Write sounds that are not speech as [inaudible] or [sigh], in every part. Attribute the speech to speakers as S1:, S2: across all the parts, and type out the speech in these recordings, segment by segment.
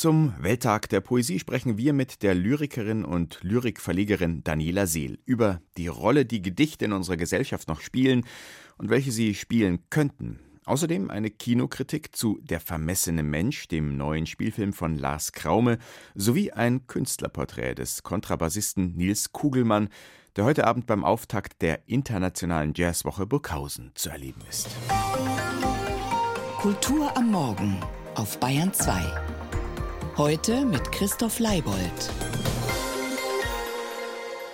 S1: Zum Welttag der Poesie sprechen wir mit der Lyrikerin und Lyrikverlegerin Daniela Seel über die Rolle, die Gedichte in unserer Gesellschaft noch spielen und welche sie spielen könnten. Außerdem eine Kinokritik zu Der vermessene Mensch, dem neuen Spielfilm von Lars Kraume, sowie ein Künstlerporträt des Kontrabassisten Nils Kugelmann, der heute Abend beim Auftakt der Internationalen Jazzwoche Burghausen zu erleben ist.
S2: Kultur am Morgen auf Bayern 2. Heute mit Christoph Leibold.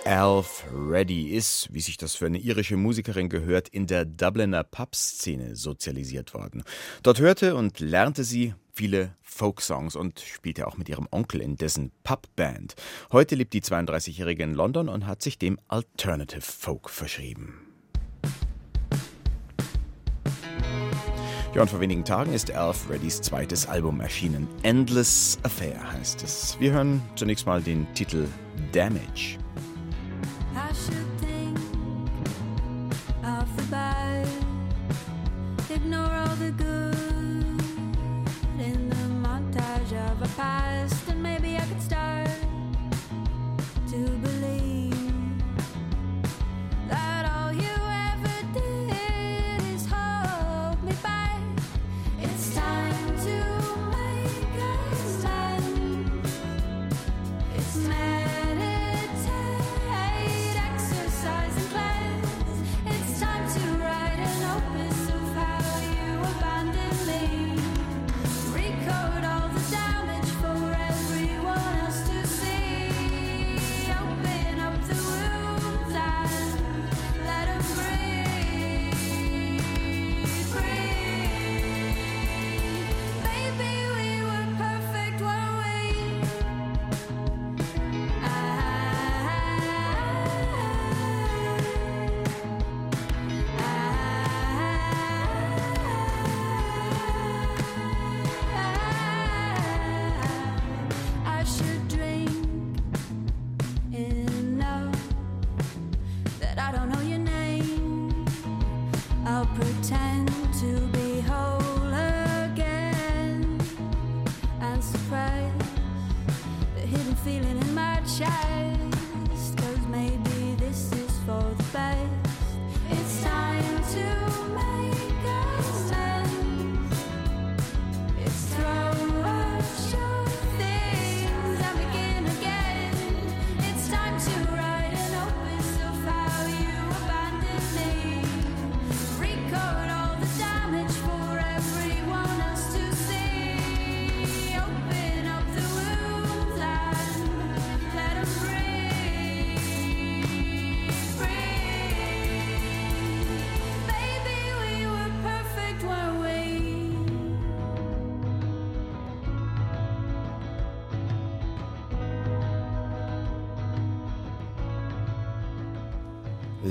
S1: Alf Reddy ist, wie sich das für eine irische Musikerin gehört, in der Dubliner Pub-Szene sozialisiert worden. Dort hörte und lernte sie viele Folksongs und spielte auch mit ihrem Onkel in dessen Pubband. Heute lebt die 32-Jährige in London und hat sich dem Alternative Folk verschrieben. Ja, und vor wenigen Tagen ist Alf Reddys zweites Album erschienen. Endless Affair heißt es. Wir hören zunächst mal den Titel Damage.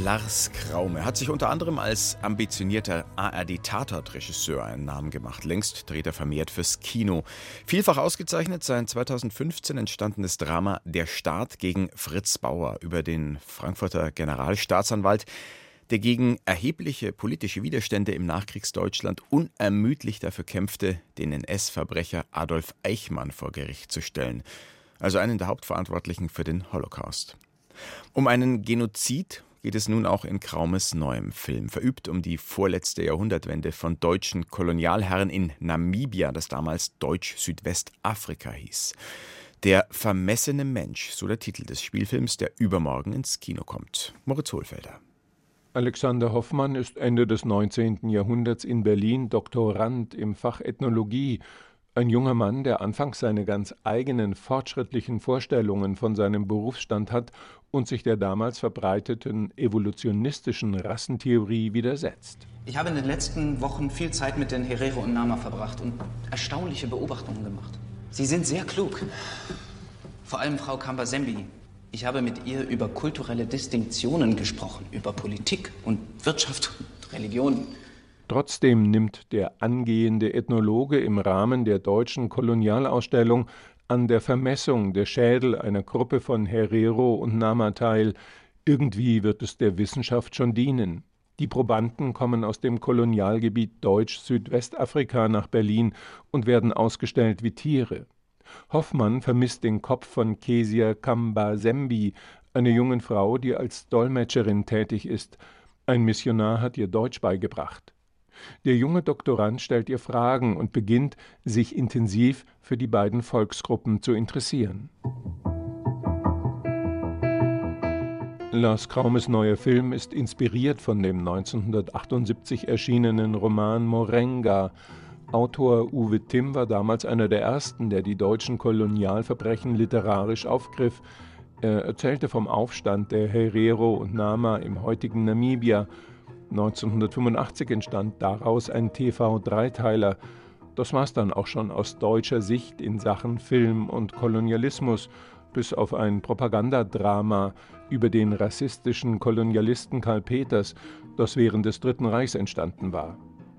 S1: Lars Kraume hat sich unter anderem als ambitionierter ARD-Tatort-Regisseur einen Namen gemacht. Längst dreht er vermehrt fürs Kino. Vielfach ausgezeichnet sein 2015 entstandenes Drama Der Staat gegen Fritz Bauer über den Frankfurter Generalstaatsanwalt, der gegen erhebliche politische Widerstände im Nachkriegsdeutschland unermüdlich dafür kämpfte, den NS-Verbrecher Adolf Eichmann vor Gericht zu stellen, also einen der Hauptverantwortlichen für den Holocaust. Um einen Genozid geht es nun auch in Kraumes neuem Film, verübt um die vorletzte Jahrhundertwende von deutschen Kolonialherren in Namibia, das damals Deutsch-Südwestafrika hieß. Der vermessene Mensch, so der Titel des Spielfilms, der übermorgen ins Kino kommt. Moritz Hohlfelder.
S3: Alexander Hoffmann ist Ende des 19. Jahrhunderts in Berlin Doktorand im Fach Ethnologie ein junger Mann, der anfangs seine ganz eigenen fortschrittlichen Vorstellungen von seinem Berufsstand hat und sich der damals verbreiteten evolutionistischen Rassentheorie widersetzt.
S4: Ich habe in den letzten Wochen viel Zeit mit den Herero und Nama verbracht und erstaunliche Beobachtungen gemacht. Sie sind sehr klug. Vor allem Frau Kambasembi. Ich habe mit ihr über kulturelle Distinktionen gesprochen, über Politik und Wirtschaft und Religion.
S3: Trotzdem nimmt der angehende Ethnologe im Rahmen der deutschen Kolonialausstellung an der Vermessung der Schädel einer Gruppe von Herero und Nama teil. Irgendwie wird es der Wissenschaft schon dienen. Die Probanden kommen aus dem Kolonialgebiet Deutsch-Südwestafrika nach Berlin und werden ausgestellt wie Tiere. Hoffmann vermisst den Kopf von Kesia Kamba-Sembi, einer jungen Frau, die als Dolmetscherin tätig ist. Ein Missionar hat ihr Deutsch beigebracht. Der junge Doktorand stellt ihr Fragen und beginnt, sich intensiv für die beiden Volksgruppen zu interessieren. Lars Kraumes neuer Film ist inspiriert von dem 1978 erschienenen Roman Morenga. Autor Uwe Timm war damals einer der ersten, der die deutschen Kolonialverbrechen literarisch aufgriff. Er erzählte vom Aufstand der Herero und Nama im heutigen Namibia 1985 entstand daraus ein TV-Dreiteiler. Das war's dann auch schon aus deutscher Sicht in Sachen Film und Kolonialismus, bis auf ein Propagandadrama über den rassistischen Kolonialisten Karl Peters, das während des Dritten Reichs entstanden war.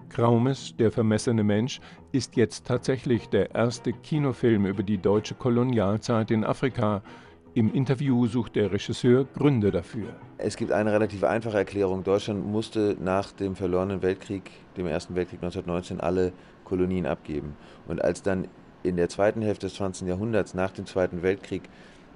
S3: Kraumes, der vermessene Mensch, ist jetzt tatsächlich der erste Kinofilm über die deutsche Kolonialzeit in Afrika, im Interview sucht der Regisseur Gründe dafür.
S5: Es gibt eine relativ einfache Erklärung. Deutschland musste nach dem verlorenen Weltkrieg, dem Ersten Weltkrieg 1919, alle Kolonien abgeben. Und als dann in der zweiten Hälfte des 20. Jahrhunderts, nach dem Zweiten Weltkrieg,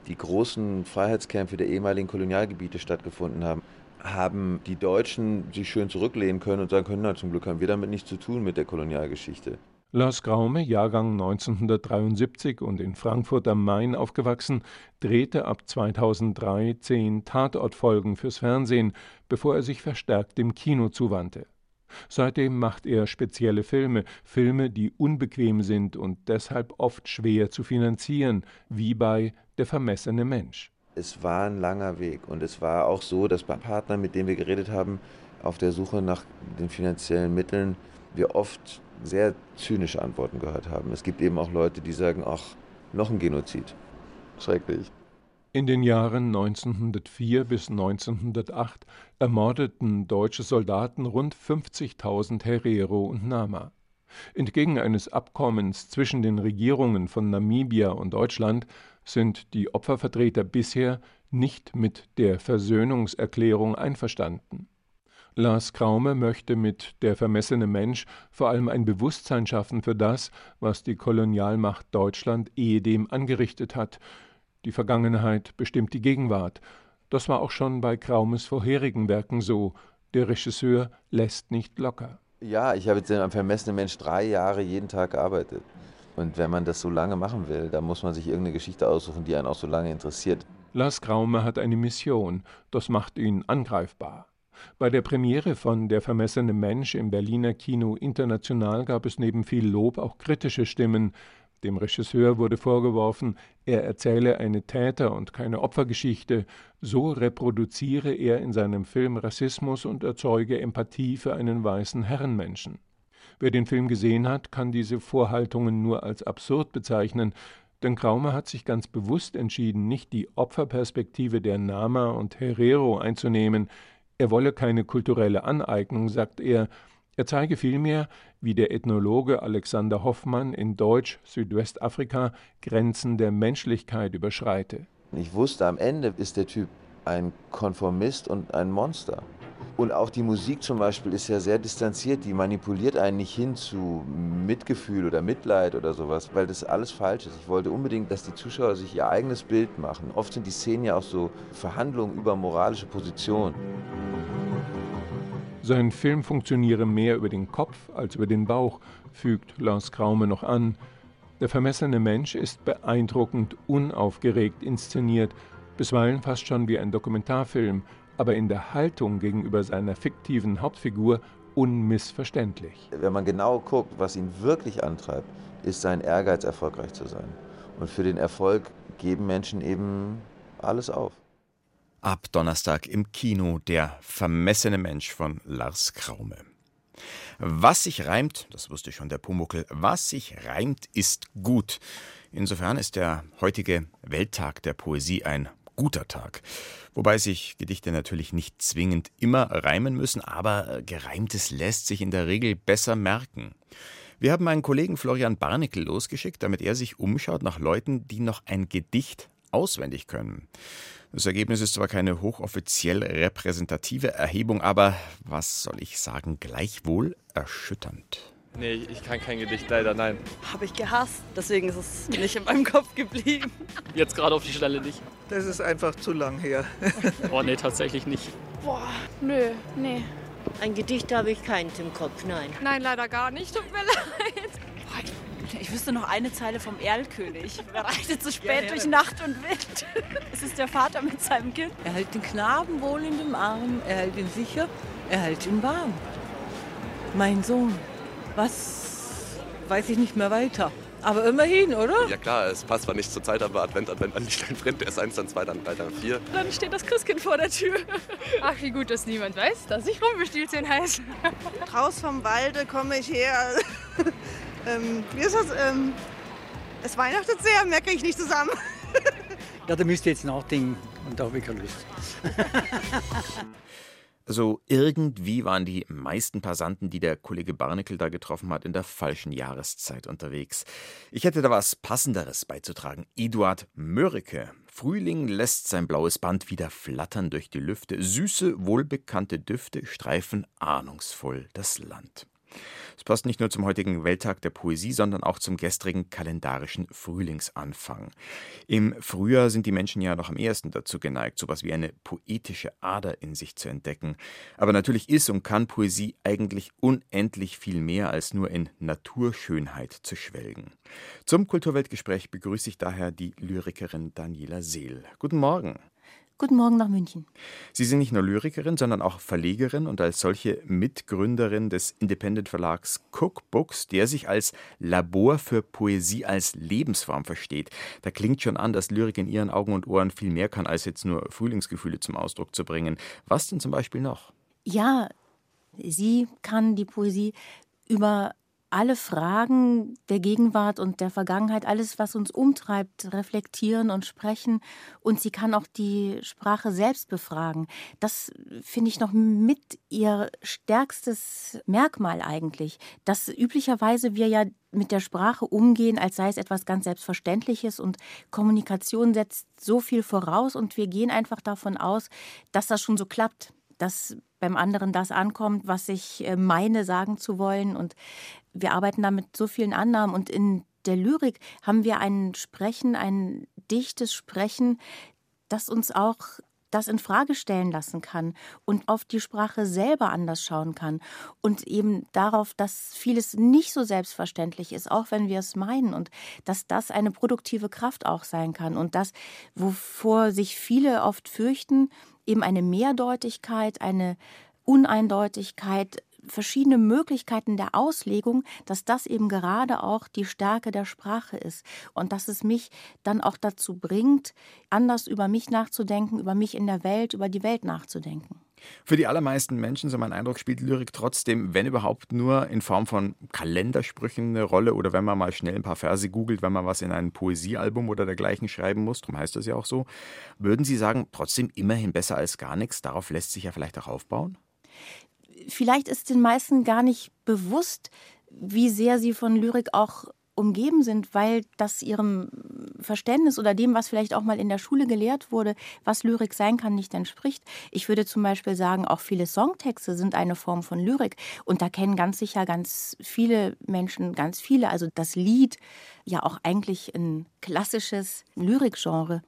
S5: die großen Freiheitskämpfe der ehemaligen Kolonialgebiete stattgefunden haben, haben die Deutschen sich schön zurücklehnen können und sagen können, na, zum Glück haben wir damit nichts zu tun mit der Kolonialgeschichte.
S3: Lars Graume, Jahrgang 1973 und in Frankfurt am Main aufgewachsen, drehte ab 2003 zehn Tatortfolgen fürs Fernsehen, bevor er sich verstärkt dem Kino zuwandte. Seitdem macht er spezielle Filme, Filme, die unbequem sind und deshalb oft schwer zu finanzieren, wie bei Der vermessene Mensch.
S5: Es war ein langer Weg und es war auch so, dass bei Partnern, mit denen wir geredet haben, auf der Suche nach den finanziellen Mitteln, wir oft sehr zynische Antworten gehört haben. Es gibt eben auch Leute, die sagen, ach, noch ein Genozid. Schrecklich.
S3: In den Jahren 1904 bis 1908 ermordeten deutsche Soldaten rund 50.000 Herero und Nama. Entgegen eines Abkommens zwischen den Regierungen von Namibia und Deutschland sind die Opfervertreter bisher nicht mit der Versöhnungserklärung einverstanden. Lars Kraume möchte mit Der vermessene Mensch vor allem ein Bewusstsein schaffen für das, was die Kolonialmacht Deutschland ehedem angerichtet hat. Die Vergangenheit bestimmt die Gegenwart. Das war auch schon bei Kraumes vorherigen Werken so. Der Regisseur lässt nicht locker.
S5: Ja, ich habe jetzt am vermessenen Mensch drei Jahre jeden Tag gearbeitet. Und wenn man das so lange machen will, dann muss man sich irgendeine Geschichte aussuchen, die einen auch so lange interessiert.
S3: Lars Kraume hat eine Mission. Das macht ihn angreifbar. Bei der Premiere von Der vermessene Mensch im Berliner Kino International gab es neben viel Lob auch kritische Stimmen. Dem Regisseur wurde vorgeworfen, er erzähle eine Täter- und keine Opfergeschichte, so reproduziere er in seinem Film Rassismus und erzeuge Empathie für einen weißen Herrenmenschen. Wer den Film gesehen hat, kann diese Vorhaltungen nur als absurd bezeichnen, denn Kraume hat sich ganz bewusst entschieden, nicht die Opferperspektive der Nama und Herero einzunehmen, er wolle keine kulturelle Aneignung, sagt er, er zeige vielmehr, wie der Ethnologe Alexander Hoffmann in Deutsch-Südwestafrika Grenzen der Menschlichkeit überschreite.
S5: Ich wusste, am Ende ist der Typ ein Konformist und ein Monster. Und auch die Musik zum Beispiel ist ja sehr distanziert, die manipuliert einen nicht hin zu Mitgefühl oder Mitleid oder sowas, weil das alles falsch ist. Ich wollte unbedingt, dass die Zuschauer sich ihr eigenes Bild machen. Oft sind die Szenen ja auch so Verhandlungen über moralische Positionen.
S3: Sein Film funktioniere mehr über den Kopf als über den Bauch, fügt Lars Kraume noch an. Der vermessene Mensch ist beeindruckend unaufgeregt inszeniert, bisweilen fast schon wie ein Dokumentarfilm, aber in der Haltung gegenüber seiner fiktiven Hauptfigur unmissverständlich.
S5: Wenn man genau guckt, was ihn wirklich antreibt, ist sein Ehrgeiz, erfolgreich zu sein. Und für den Erfolg geben Menschen eben alles auf.
S1: Ab Donnerstag im Kino Der vermessene Mensch von Lars Kraume. Was sich reimt, das wusste schon der Pumuckel, was sich reimt, ist gut. Insofern ist der heutige Welttag der Poesie ein guter Tag. Wobei sich Gedichte natürlich nicht zwingend immer reimen müssen, aber Gereimtes lässt sich in der Regel besser merken. Wir haben meinen Kollegen Florian Barnickel losgeschickt, damit er sich umschaut nach Leuten, die noch ein Gedicht auswendig können. Das Ergebnis ist zwar keine hochoffiziell repräsentative Erhebung, aber was soll ich sagen, gleichwohl erschütternd.
S6: Nee, ich kann kein Gedicht, leider, nein.
S7: Habe ich gehasst, deswegen ist es nicht in meinem Kopf geblieben. [laughs]
S8: Jetzt gerade auf die Stelle nicht.
S9: Das ist einfach zu lang her. [laughs]
S8: oh nee, tatsächlich nicht.
S10: Boah, nö, nee.
S11: Ein Gedicht habe ich keins im Kopf, nein.
S10: Nein, leider gar nicht, tut mir [laughs] leid.
S7: Ich wüsste noch eine Zeile vom Erlkönig. Wer reitet so spät ja, ja. durch Nacht und Wind? [laughs] Es ist der Vater mit seinem Kind.
S11: Er hält den Knaben wohl in dem Arm, er hält ihn sicher, er hält ihn warm. Mein Sohn, was weiß ich nicht mehr weiter. Aber immerhin, oder?
S6: Ja klar, es passt zwar nicht zur Zeit, aber Advent, Advent, an Lichtlein brennt. Erst eins, dann zwei, dann drei, dann vier.
S10: Dann steht das Christkind vor der Tür. [laughs] Ach, wie gut, dass niemand weiß, dass ich Rumpelstilzchen heiße.
S12: Raus vom Walde komme ich her. [laughs] ähm, wie ist das? Ähm, es weihnachtet sehr, merke ich nicht zusammen. [laughs]
S13: ja, da müsst ihr jetzt nachdenken und da habe ich keine Lust. [laughs]
S1: Also irgendwie waren die meisten Passanten, die der Kollege Barnickel da getroffen hat, in der falschen Jahreszeit unterwegs. Ich hätte da was Passenderes beizutragen. Eduard Mörike. Frühling lässt sein blaues Band wieder flattern durch die Lüfte. Süße, wohlbekannte Düfte streifen ahnungsvoll das Land. Es passt nicht nur zum heutigen Welttag der Poesie, sondern auch zum gestrigen kalendarischen Frühlingsanfang. Im Frühjahr sind die Menschen ja noch am ehesten dazu geneigt, sowas wie eine poetische Ader in sich zu entdecken. Aber natürlich ist und kann Poesie eigentlich unendlich viel mehr als nur in Naturschönheit zu schwelgen. Zum Kulturweltgespräch begrüße ich daher die Lyrikerin Daniela Seel. Guten Morgen.
S14: Guten Morgen nach München.
S1: Sie sind nicht nur Lyrikerin, sondern auch Verlegerin und als solche Mitgründerin des Independent Verlags Cookbooks, der sich als Labor für Poesie als Lebensform versteht. Da klingt schon an, dass Lyrik in Ihren Augen und Ohren viel mehr kann, als jetzt nur Frühlingsgefühle zum Ausdruck zu bringen. Was denn zum Beispiel noch?
S14: Ja, sie kann die Poesie über alle Fragen der Gegenwart und der Vergangenheit, alles, was uns umtreibt, reflektieren und sprechen. Und sie kann auch die Sprache selbst befragen. Das finde ich noch mit ihr stärkstes Merkmal eigentlich, dass üblicherweise wir ja mit der Sprache umgehen, als sei es etwas ganz Selbstverständliches und Kommunikation setzt so viel voraus und wir gehen einfach davon aus, dass das schon so klappt, dass beim anderen das ankommt, was ich äh, meine sagen zu wollen. Und wir arbeiten da mit so vielen Annahmen. Und in der Lyrik haben wir ein Sprechen, ein dichtes Sprechen, das uns auch das in Frage stellen lassen kann und auf die Sprache selber anders schauen kann. Und eben darauf, dass vieles nicht so selbstverständlich ist, auch wenn wir es meinen. Und dass das eine produktive Kraft auch sein kann. Und das, wovor sich viele oft fürchten, eben eine Mehrdeutigkeit, eine Uneindeutigkeit, verschiedene Möglichkeiten der Auslegung, dass das eben gerade auch die Stärke der Sprache ist und dass es mich dann auch dazu bringt, anders über mich nachzudenken, über mich in der Welt, über die Welt nachzudenken.
S1: Für die allermeisten Menschen, so mein Eindruck, spielt Lyrik trotzdem, wenn überhaupt, nur in Form von Kalendersprüchen eine Rolle oder wenn man mal schnell ein paar Verse googelt, wenn man was in ein Poesiealbum oder dergleichen schreiben muss, darum heißt das ja auch so. Würden Sie sagen, trotzdem immerhin besser als gar nichts? Darauf lässt sich ja vielleicht auch aufbauen?
S14: vielleicht ist den meisten gar nicht bewusst, wie sehr sie von Lyrik auch umgeben sind, weil das ihrem Verständnis oder dem, was vielleicht auch mal in der Schule gelehrt wurde, was Lyrik sein kann, nicht entspricht. Ich würde zum Beispiel sagen, auch viele Songtexte sind eine Form von Lyrik. Und da kennen ganz sicher ganz viele Menschen, ganz viele, also das Lied, ja auch eigentlich ein klassisches Lyrikgenre.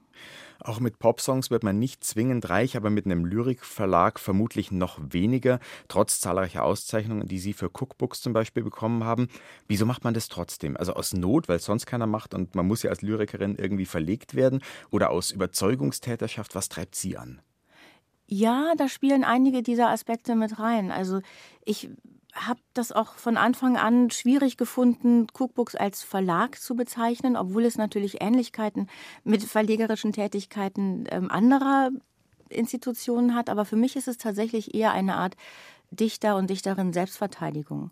S1: Auch mit Popsongs wird man nicht zwingend reich, aber mit einem Lyrikverlag vermutlich noch weniger, trotz zahlreicher Auszeichnungen, die Sie für Cookbooks zum Beispiel bekommen haben. Wieso macht man das trotzdem? Also aus Not, weil es sonst keiner macht und man muss ja als Lyrikerin irgendwie verlegt werden oder aus Überzeugungstäterschaft? Was treibt Sie an?
S14: Ja, da spielen einige dieser Aspekte mit rein. Also ich habe das auch von Anfang an schwierig gefunden, Cookbooks als Verlag zu bezeichnen, obwohl es natürlich Ähnlichkeiten mit verlegerischen Tätigkeiten ähm, anderer Institutionen hat. Aber für mich ist es tatsächlich eher eine Art Dichter und Dichterin Selbstverteidigung.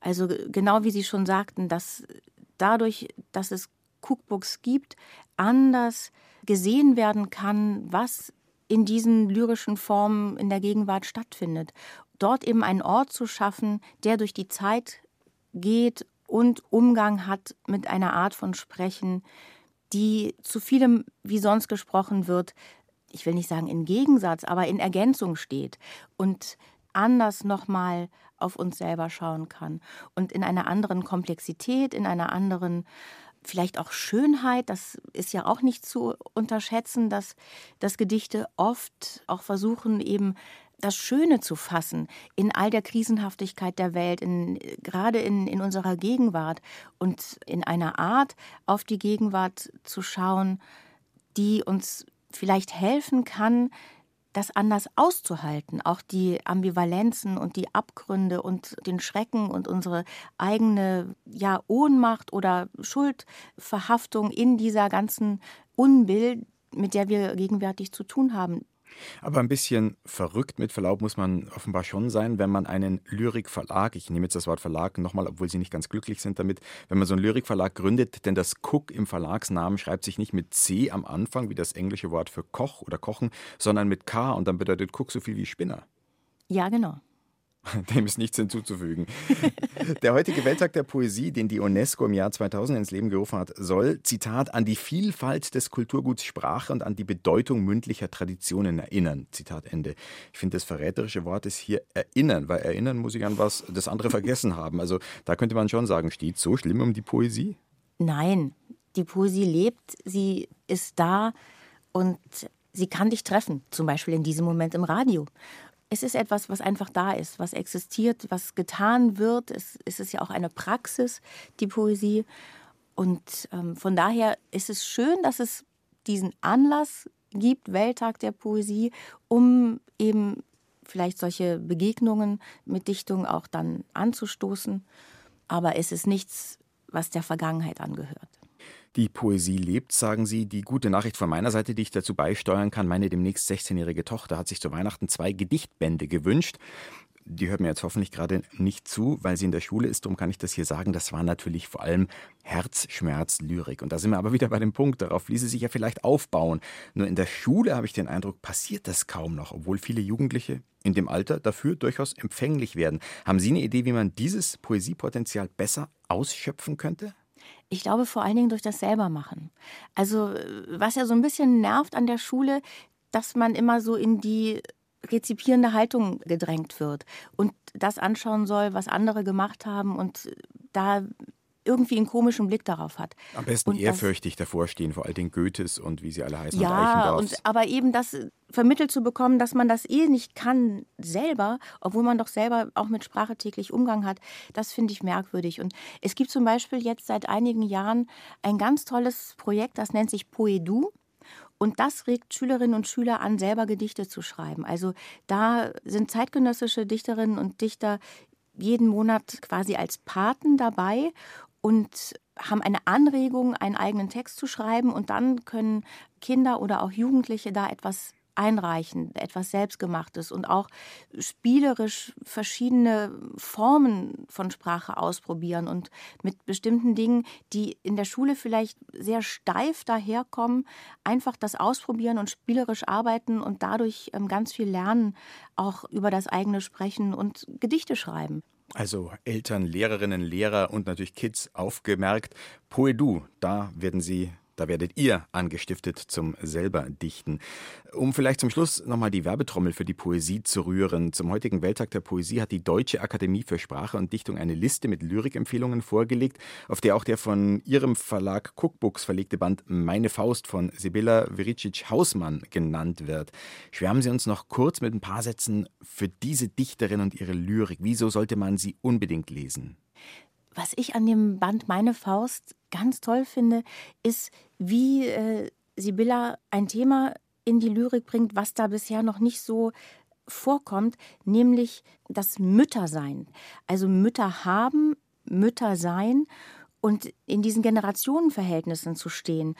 S14: Also genau wie Sie schon sagten, dass dadurch, dass es Cookbooks gibt, anders gesehen werden kann, was in diesen lyrischen Formen in der Gegenwart stattfindet. Dort eben einen Ort zu schaffen, der durch die Zeit geht und Umgang hat mit einer Art von Sprechen, die zu vielem, wie sonst gesprochen wird, ich will nicht sagen in Gegensatz, aber in Ergänzung steht und anders nochmal auf uns selber schauen kann und in einer anderen Komplexität, in einer anderen vielleicht auch Schönheit, das ist ja auch nicht zu unterschätzen, dass, dass Gedichte oft auch versuchen, eben das Schöne zu fassen in all der Krisenhaftigkeit der Welt, in, gerade in, in unserer Gegenwart und in einer Art auf die Gegenwart zu schauen, die uns vielleicht helfen kann, das anders auszuhalten, auch die Ambivalenzen und die Abgründe und den Schrecken und unsere eigene ja, Ohnmacht oder Schuldverhaftung in dieser ganzen Unbill, mit der wir gegenwärtig zu tun haben.
S1: Aber ein bisschen verrückt mit Verlaub muss man offenbar schon sein, wenn man einen Lyrikverlag, ich nehme jetzt das Wort Verlag nochmal, obwohl Sie nicht ganz glücklich sind damit, wenn man so einen Lyrikverlag gründet, denn das Cook im Verlagsnamen schreibt sich nicht mit C am Anfang, wie das englische Wort für Koch oder Kochen, sondern mit K und dann bedeutet Cook so viel wie Spinner.
S14: Ja, genau. [laughs]
S1: Dem ist nichts hinzuzufügen. [laughs] Der heutige Welttag der Poesie, den die UNESCO im Jahr 2000 ins Leben gerufen hat, soll, Zitat, an die Vielfalt des Kulturguts Sprache und an die Bedeutung mündlicher Traditionen erinnern. Zitat Ende. Ich finde, das verräterische Wort ist hier erinnern, weil erinnern muss ich an was das andere vergessen haben. Also da könnte man schon sagen, steht so schlimm um die Poesie?
S14: Nein, die Poesie lebt, sie ist da und sie kann dich treffen, zum Beispiel in diesem Moment im Radio es ist etwas, was einfach da ist, was existiert, was getan wird. Es, es ist ja auch eine Praxis, die Poesie. Und ähm, von daher ist es schön, dass es diesen Anlass gibt, Welttag der Poesie, um eben vielleicht solche Begegnungen mit Dichtung auch dann anzustoßen. Aber es ist nichts, was der Vergangenheit angehört.
S1: Die Poesie lebt, sagen Sie. Die gute Nachricht von meiner Seite, die ich dazu beisteuern kann, meine demnächst 16-jährige Tochter hat sich zu Weihnachten zwei Gedichtbände gewünscht. Die hört mir jetzt hoffentlich gerade nicht zu, weil sie in der Schule ist. Darum kann ich das hier sagen. Das war natürlich vor allem Herzschmerz, Lyrik. Und da sind wir aber wieder bei dem Punkt. Darauf ließe sich ja vielleicht aufbauen. Nur in der Schule habe ich den Eindruck, passiert das kaum noch, obwohl viele Jugendliche in dem Alter dafür durchaus empfänglich werden. Haben Sie eine Idee, wie man dieses Poesiepotenzial besser ausschöpfen könnte?
S14: Ich glaube vor allen Dingen durch das Selbermachen. Also was ja so ein bisschen nervt an der Schule, dass man immer so in die rezipierende Haltung gedrängt wird und das anschauen soll, was andere gemacht haben und da irgendwie einen komischen Blick darauf hat.
S1: Am besten und ehrfürchtig das, davor stehen, vor allen Dingen Goethes und wie sie alle heißen.
S14: Ja, und, und aber eben das vermittelt zu bekommen, dass man das eh nicht kann selber, obwohl man doch selber auch mit Sprache täglich Umgang hat, das finde ich merkwürdig. Und es gibt zum Beispiel jetzt seit einigen Jahren ein ganz tolles Projekt, das nennt sich Poedu. Und das regt Schülerinnen und Schüler an, selber Gedichte zu schreiben. Also da sind zeitgenössische Dichterinnen und Dichter jeden Monat quasi als Paten dabei und haben eine Anregung, einen eigenen Text zu schreiben und dann können Kinder oder auch Jugendliche da etwas einreichen, etwas Selbstgemachtes und auch spielerisch verschiedene Formen von Sprache ausprobieren und mit bestimmten Dingen, die in der Schule vielleicht sehr steif daherkommen, einfach das ausprobieren und spielerisch arbeiten und dadurch ähm, ganz viel lernen, auch über das eigene Sprechen und Gedichte schreiben.
S1: Also Eltern, Lehrerinnen, Lehrer und natürlich Kids aufgemerkt. Poedu, da werden sie da werdet ihr angestiftet zum selber Dichten. Um vielleicht zum Schluss nochmal die Werbetrommel für die Poesie zu rühren. Zum heutigen Welttag der Poesie hat die Deutsche Akademie für Sprache und Dichtung eine Liste mit Lyrikempfehlungen vorgelegt, auf der auch der von ihrem Verlag Cookbooks verlegte Band Meine Faust von Sibylla Vericic-Hausmann genannt wird. Schwärmen Sie uns noch kurz mit ein paar Sätzen für diese Dichterin und ihre Lyrik. Wieso sollte man sie unbedingt lesen?
S14: Was ich an dem Band Meine Faust ganz toll finde, ist, wie äh, Sibylla ein Thema in die Lyrik bringt, was da bisher noch nicht so vorkommt, nämlich das Müttersein. Also Mütter haben, Mütter sein und in diesen Generationenverhältnissen zu stehen.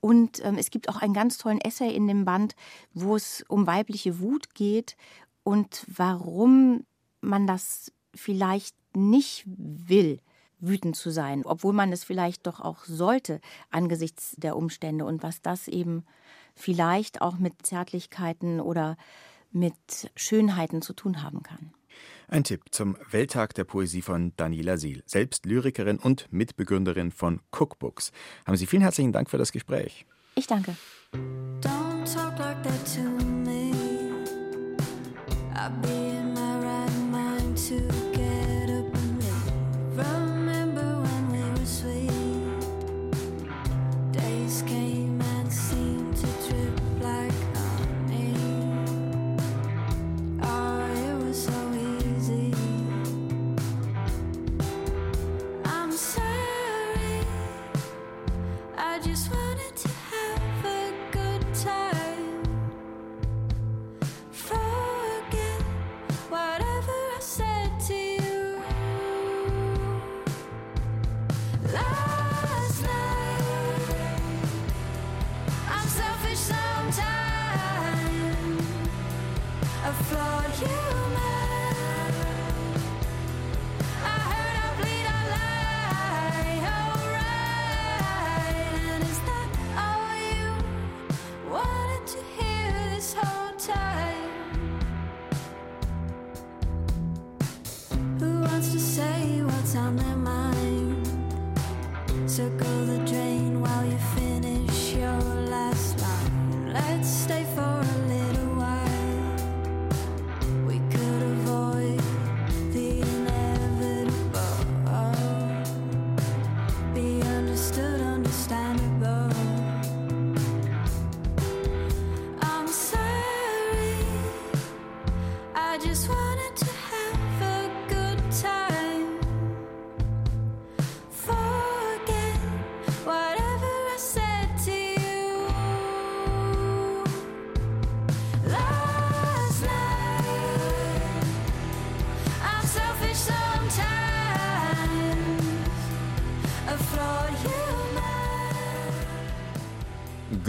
S14: Und ähm, es gibt auch einen ganz tollen Essay in dem Band, wo es um weibliche Wut geht und warum man das vielleicht nicht will wütend zu sein, obwohl man es vielleicht doch auch sollte angesichts der Umstände und was das eben vielleicht auch mit Zärtlichkeiten oder mit Schönheiten zu tun haben kann.
S1: Ein Tipp zum Welttag der Poesie von Daniela Siel, selbst Lyrikerin und Mitbegründerin von Cookbooks. Haben Sie vielen herzlichen Dank für das Gespräch.
S14: Ich danke.
S15: Don't talk like that to me. I'll be in my right mind to get Remember just wanna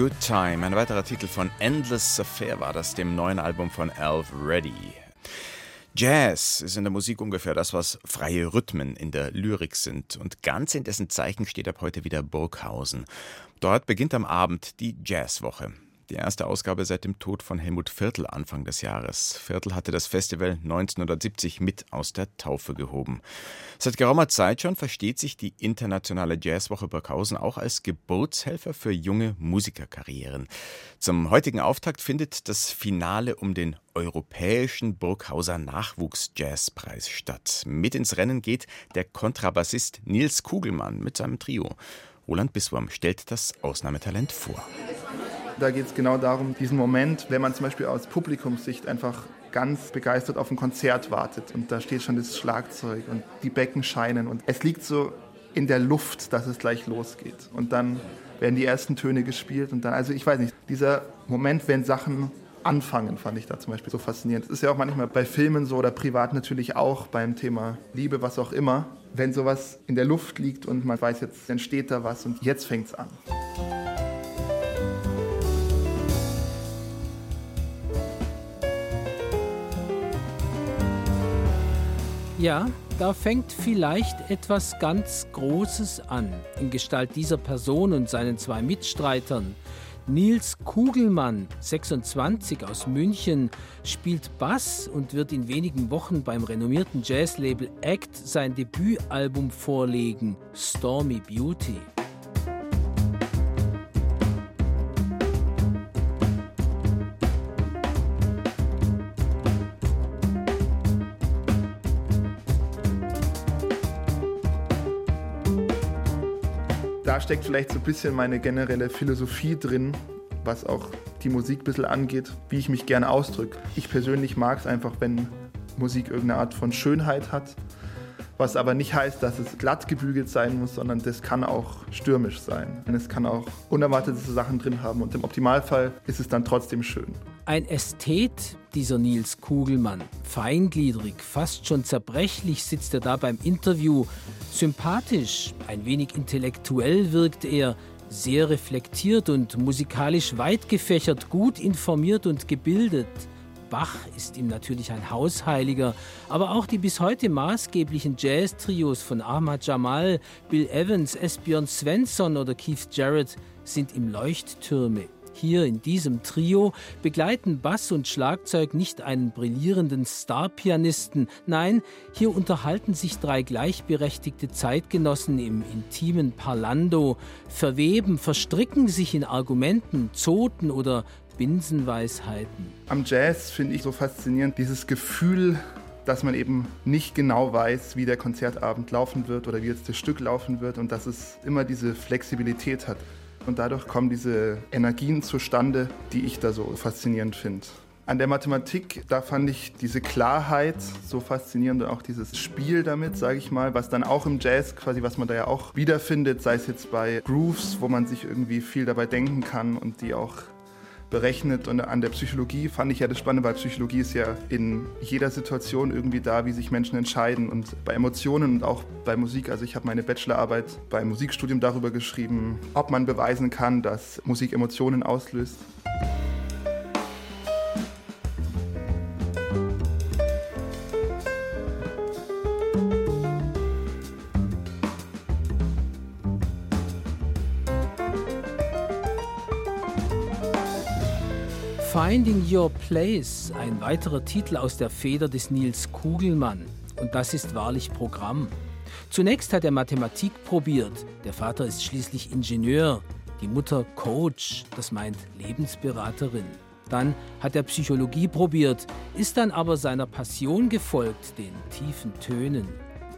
S15: Good Time,
S1: ein weiterer Titel von Endless Affair war das, dem neuen Album von Alf Reddy. Jazz ist in der Musik ungefähr das, was freie Rhythmen in der Lyrik sind. Und ganz in dessen Zeichen steht ab heute wieder Burghausen. Dort beginnt am Abend die Jazzwoche. Die erste Ausgabe seit dem Tod von Helmut Viertel Anfang des Jahres. Viertel hatte das Festival 1970 mit aus der Taufe gehoben. Seit geraumer Zeit schon versteht sich die internationale Jazzwoche Burghausen auch als Geburtshelfer für junge Musikerkarrieren. Zum heutigen Auftakt findet das Finale um den europäischen Burghauser Nachwuchs-Jazzpreis statt. Mit ins Rennen geht der Kontrabassist Nils Kugelmann mit seinem Trio. Roland Biswam stellt das Ausnahmetalent vor.
S16: Da geht es genau darum, diesen Moment, wenn man zum Beispiel aus Publikumssicht einfach ganz begeistert auf ein Konzert wartet und da steht schon das Schlagzeug und die Becken scheinen und es liegt so in der Luft, dass es gleich losgeht. Und dann werden die ersten Töne gespielt und dann, also ich weiß nicht, dieser Moment, wenn Sachen anfangen, fand ich da zum Beispiel so faszinierend. Das ist ja auch manchmal bei Filmen so oder privat natürlich auch beim Thema Liebe, was auch immer. Wenn sowas in der Luft liegt und man weiß, jetzt entsteht da was und jetzt fängt es an.
S17: Ja, da fängt vielleicht etwas ganz Großes an, in Gestalt dieser Person und seinen zwei Mitstreitern. Nils Kugelmann, 26 aus München, spielt Bass und wird in wenigen Wochen beim renommierten Jazzlabel Act sein Debütalbum vorlegen, Stormy Beauty.
S16: Steckt vielleicht so ein bisschen meine generelle Philosophie drin, was auch die Musik ein bisschen angeht, wie ich mich gerne ausdrücke. Ich persönlich mag es einfach, wenn Musik irgendeine Art von Schönheit hat, was aber nicht heißt, dass es glatt gebügelt sein muss, sondern das kann auch stürmisch sein. Und es kann auch unerwartete Sachen drin haben und im Optimalfall ist es dann trotzdem schön.
S17: Ein Ästhet, dieser Nils Kugelmann. Feingliedrig, fast schon zerbrechlich sitzt er da beim Interview. Sympathisch, ein wenig intellektuell wirkt er, sehr reflektiert und musikalisch weit gefächert, gut informiert und gebildet. Bach ist ihm natürlich ein Hausheiliger, aber auch die bis heute maßgeblichen Jazz-Trios von Ahmad Jamal, Bill Evans, Esbjörn Svensson oder Keith Jarrett sind ihm Leuchttürme. Hier in diesem Trio begleiten Bass und Schlagzeug nicht einen brillierenden Starpianisten, nein, hier unterhalten sich drei gleichberechtigte Zeitgenossen im intimen Parlando, verweben, verstricken sich in Argumenten, Zoten oder Binsenweisheiten.
S16: Am Jazz finde ich so faszinierend dieses Gefühl dass man eben nicht genau weiß, wie der Konzertabend laufen wird oder wie jetzt das Stück laufen wird und dass es immer diese Flexibilität hat. Und dadurch kommen diese Energien zustande, die ich da so faszinierend finde. An der Mathematik, da fand ich diese Klarheit so faszinierend und auch dieses Spiel damit, sage ich mal, was dann auch im Jazz quasi, was man da ja auch wiederfindet, sei es jetzt bei Grooves, wo man sich irgendwie viel dabei denken kann und die auch berechnet. Und an der Psychologie fand ich ja das Spannende, weil Psychologie ist ja in jeder Situation irgendwie da, wie sich Menschen entscheiden. Und bei Emotionen und auch bei Musik, also ich habe meine Bachelorarbeit beim Musikstudium darüber geschrieben, ob man beweisen kann, dass Musik Emotionen auslöst.
S17: Finding Your Place, ein weiterer Titel aus der Feder des Nils Kugelmann. Und das ist wahrlich Programm. Zunächst hat er Mathematik probiert. Der Vater ist schließlich Ingenieur, die Mutter Coach, das meint Lebensberaterin. Dann hat er Psychologie probiert, ist dann aber seiner Passion gefolgt, den tiefen Tönen.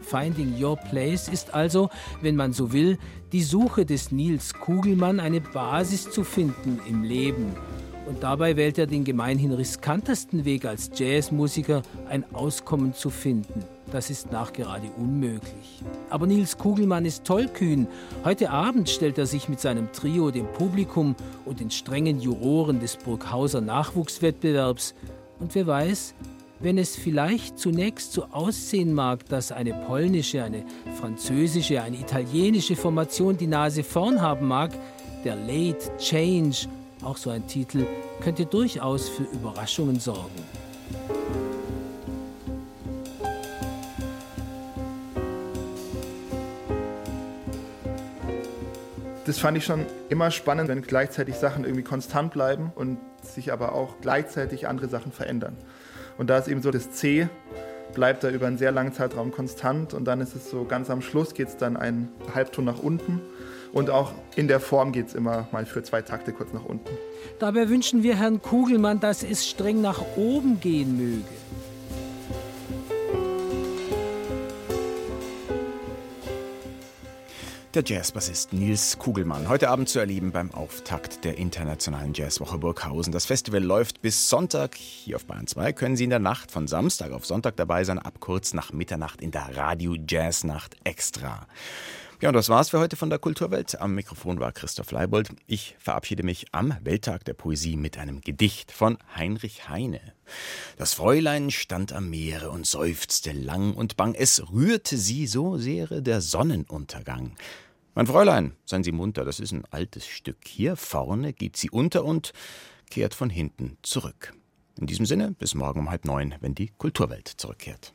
S17: Finding Your Place ist also, wenn man so will, die Suche des Nils Kugelmann, eine Basis zu finden im Leben, und dabei wählt er den gemeinhin riskantesten Weg als Jazzmusiker, ein Auskommen zu finden. Das ist nachgerade unmöglich. Aber Nils Kugelmann ist tollkühn. Heute Abend stellt er sich mit seinem Trio dem Publikum und den strengen Juroren des Burghauser Nachwuchswettbewerbs. Und wer weiß, wenn es vielleicht zunächst so aussehen mag, dass eine polnische, eine französische, eine italienische Formation die Nase vorn haben mag, der Late Change auch so ein Titel, könnte durchaus für Überraschungen sorgen.
S16: Das fand ich schon immer spannend, wenn gleichzeitig Sachen irgendwie konstant bleiben und sich aber auch gleichzeitig andere Sachen verändern. Und da ist eben so, das C bleibt da über einen sehr langen Zeitraum konstant und dann ist es so, ganz am Schluss geht es dann einen Halbton nach unten und auch in der Form geht es immer mal für zwei Takte kurz nach unten.
S17: Dabei wünschen wir Herrn Kugelmann, dass es streng nach oben gehen möge.
S1: Der Jazzbassist Nils Kugelmann, heute Abend zu erleben beim Auftakt der Internationalen Jazzwoche Burghausen. Das Festival läuft bis Sonntag. Hier auf Bayern 2 können Sie in der Nacht von Samstag auf Sonntag dabei sein, ab kurz nach Mitternacht in der Radio Jazznacht Extra. Ja, und das war's für heute von der Kulturwelt. Am Mikrofon war Christoph Leibold. Ich verabschiede mich am Welttag der Poesie mit einem Gedicht von Heinrich Heine. Das Fräulein stand am Meere und seufzte lang und bang. Es rührte sie so sehr der Sonnenuntergang. Mein Fräulein, seien Sie munter, das ist ein altes Stück. Hier vorne geht sie unter und kehrt von hinten zurück. In diesem Sinne, bis morgen um halb neun, wenn die Kulturwelt zurückkehrt.